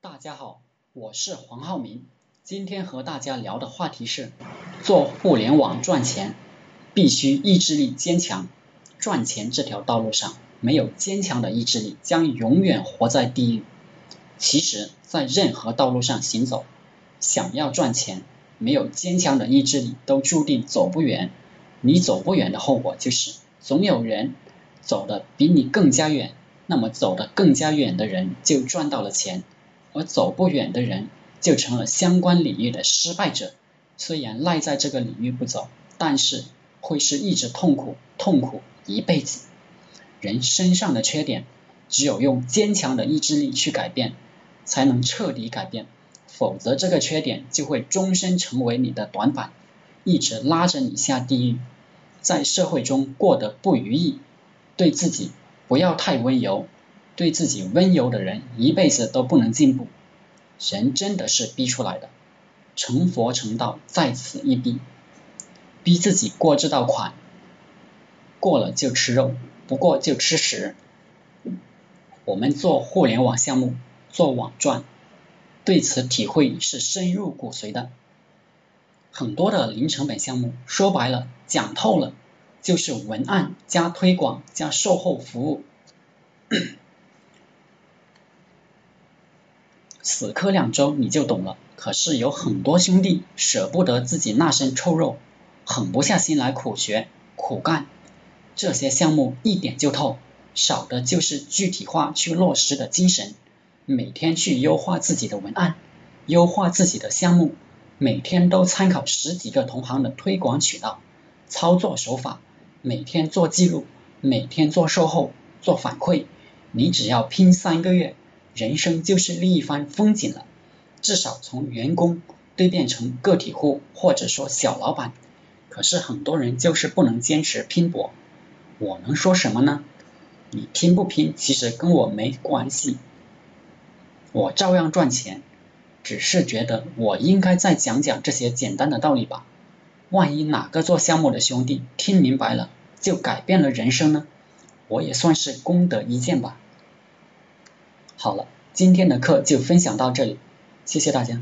大家好，我是黄浩明，今天和大家聊的话题是做互联网赚钱必须意志力坚强。赚钱这条道路上，没有坚强的意志力，将永远活在地狱。其实，在任何道路上行走，想要赚钱，没有坚强的意志力，都注定走不远。你走不远的后果就是，总有人走的比你更加远，那么走得更加远的人就赚到了钱。而走不远的人就成了相关领域的失败者。虽然赖在这个领域不走，但是会是一直痛苦，痛苦一辈子。人身上的缺点，只有用坚强的意志力去改变，才能彻底改变。否则，这个缺点就会终身成为你的短板，一直拉着你下地狱，在社会中过得不如意。对自己不要太温柔。对自己温柔的人，一辈子都不能进步。人真的是逼出来的，成佛成道在此一逼，逼自己过这道坎，过了就吃肉，不过就吃屎。我们做互联网项目，做网赚，对此体会是深入骨髓的。很多的零成本项目，说白了，讲透了，就是文案加推广加售后服务。死磕两周你就懂了。可是有很多兄弟舍不得自己那身臭肉，狠不下心来苦学苦干，这些项目一点就透，少的就是具体化去落实的精神。每天去优化自己的文案，优化自己的项目，每天都参考十几个同行的推广渠道、操作手法，每天做记录，每天做售后、做反馈。你只要拼三个月。人生就是另一番风景了，至少从员工蜕变成个体户或者说小老板。可是很多人就是不能坚持拼搏，我能说什么呢？你拼不拼其实跟我没关系，我照样赚钱，只是觉得我应该再讲讲这些简单的道理吧。万一哪个做项目的兄弟听明白了，就改变了人生呢？我也算是功德一件吧。好了，今天的课就分享到这里，谢谢大家。